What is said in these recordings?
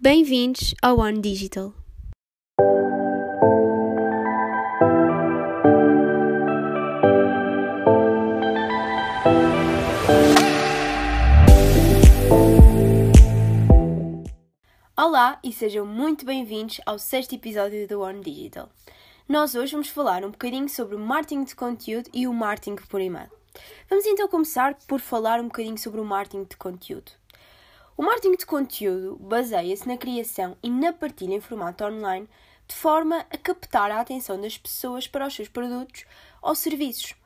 Bem-vindos ao One Digital. Olá e sejam muito bem-vindos ao sexto episódio do One Digital. Nós hoje vamos falar um bocadinho sobre o marketing de conteúdo e o marketing por e-mail. Vamos então começar por falar um bocadinho sobre o marketing de conteúdo. O marketing de conteúdo baseia-se na criação e na partilha em formato online de forma a captar a atenção das pessoas para os seus produtos ou serviços.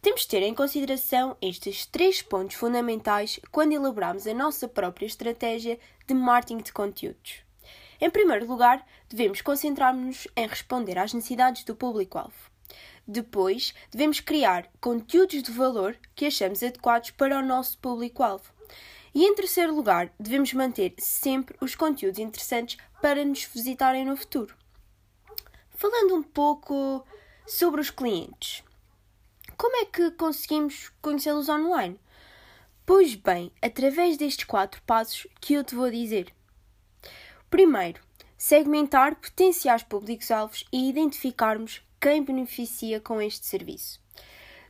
Temos de ter em consideração estes três pontos fundamentais quando elaboramos a nossa própria estratégia de marketing de conteúdos. Em primeiro lugar, devemos concentrar-nos em responder às necessidades do público-alvo. Depois, devemos criar conteúdos de valor que achamos adequados para o nosso público-alvo. E em terceiro lugar, devemos manter sempre os conteúdos interessantes para nos visitarem no futuro. Falando um pouco sobre os clientes. Como é que conseguimos conhecê-los online? Pois bem, através destes quatro passos que eu te vou dizer. Primeiro, segmentar potenciais públicos-alvos e identificarmos quem beneficia com este serviço.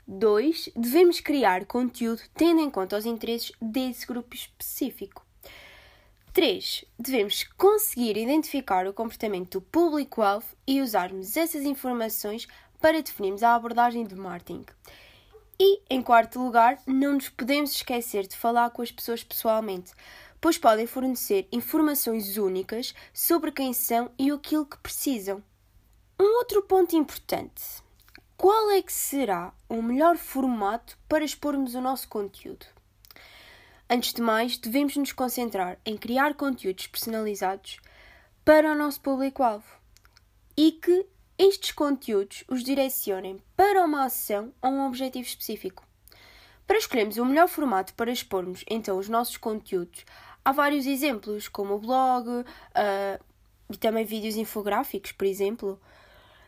2. Devemos criar conteúdo tendo em conta os interesses desse grupo específico. 3. Devemos conseguir identificar o comportamento do público-alvo e usarmos essas informações para definirmos a abordagem de marketing. E, em quarto lugar, não nos podemos esquecer de falar com as pessoas pessoalmente, pois podem fornecer informações únicas sobre quem são e aquilo que precisam. Um outro ponto importante: qual é que será o melhor formato para expormos o nosso conteúdo? Antes de mais, devemos nos concentrar em criar conteúdos personalizados para o nosso público-alvo e que estes conteúdos os direcionem para uma ação ou um objetivo específico. Para escolhermos o melhor formato para expormos então os nossos conteúdos, há vários exemplos, como o blog uh, e também vídeos infográficos, por exemplo.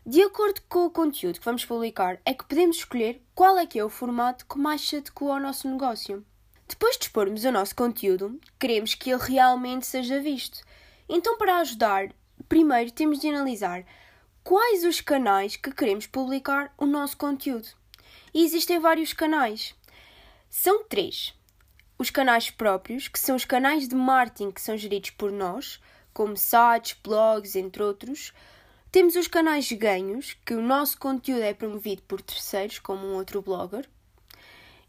De acordo com o conteúdo que vamos publicar, é que podemos escolher qual é que é o formato que mais se adequa ao nosso negócio. Depois de expormos o nosso conteúdo, queremos que ele realmente seja visto. Então, para ajudar, primeiro temos de analisar quais os canais que queremos publicar o nosso conteúdo. E existem vários canais. São três. Os canais próprios, que são os canais de marketing que são geridos por nós, como sites, blogs, entre outros. Temos os canais ganhos, que o nosso conteúdo é promovido por terceiros, como um outro blogger.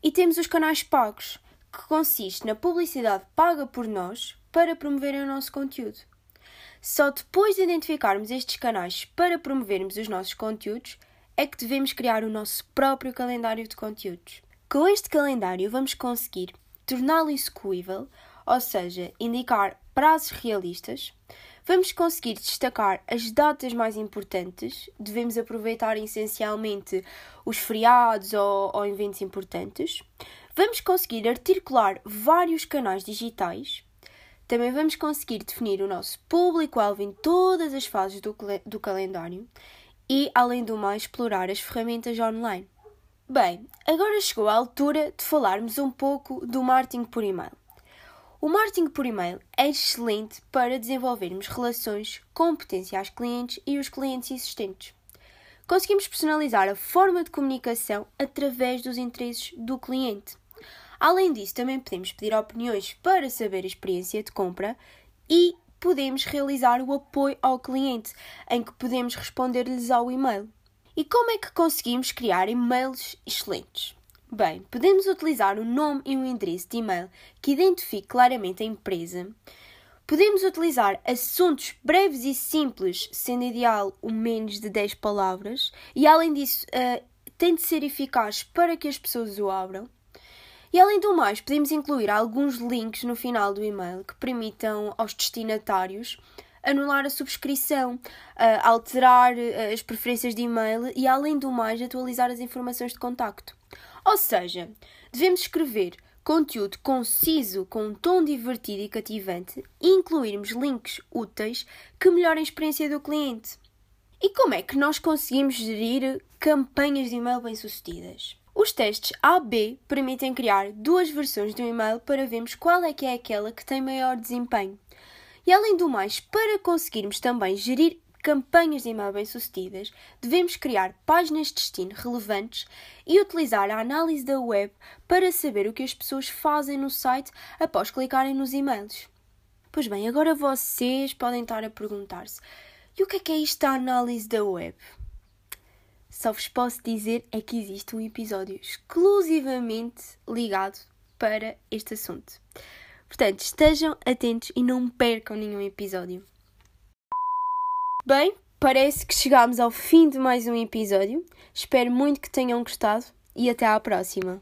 E temos os canais pagos, que consiste na publicidade paga por nós para promoverem o nosso conteúdo. Só depois de identificarmos estes canais para promovermos os nossos conteúdos é que devemos criar o nosso próprio calendário de conteúdos. Com este calendário vamos conseguir torná-lo execuível, ou seja, indicar prazos realistas. Vamos conseguir destacar as datas mais importantes, devemos aproveitar essencialmente os feriados ou, ou eventos importantes. Vamos conseguir articular vários canais digitais também vamos conseguir definir o nosso público-alvo em todas as fases do, do calendário e, além do mais, explorar as ferramentas online. Bem, agora chegou a altura de falarmos um pouco do marketing por e-mail. O marketing por e-mail é excelente para desenvolvermos relações com potenciais clientes e os clientes existentes. Conseguimos personalizar a forma de comunicação através dos interesses do cliente. Além disso, também podemos pedir opiniões para saber a experiência de compra e podemos realizar o apoio ao cliente, em que podemos responder-lhes ao e-mail. E como é que conseguimos criar e-mails excelentes? Bem, podemos utilizar o nome e o endereço de e-mail que identifique claramente a empresa. Podemos utilizar assuntos breves e simples, sendo ideal o menos de 10 palavras, e além disso, uh, tem de ser eficaz para que as pessoas o abram. E além do mais, podemos incluir alguns links no final do e-mail que permitam aos destinatários anular a subscrição, alterar eh, as preferências de e-mail e, além do mais, atualizar as informações de contacto. Ou seja, devemos escrever conteúdo conciso com um tom divertido e cativante e incluirmos links úteis que melhorem a experiência do cliente. E como é que nós conseguimos gerir campanhas de e-mail bem-sucedidas? Os testes A-B permitem criar duas versões do e-mail para vermos qual é que é aquela que tem maior desempenho. E além do mais, para conseguirmos também gerir campanhas de e-mail bem-sucedidas, devemos criar páginas de destino relevantes e utilizar a análise da web para saber o que as pessoas fazem no site após clicarem nos e-mails. Pois bem, agora vocês podem estar a perguntar-se: e o que é que é isto da análise da web? Só vos posso dizer é que existe um episódio exclusivamente ligado para este assunto. Portanto, estejam atentos e não percam nenhum episódio. Bem, parece que chegámos ao fim de mais um episódio. Espero muito que tenham gostado e até à próxima.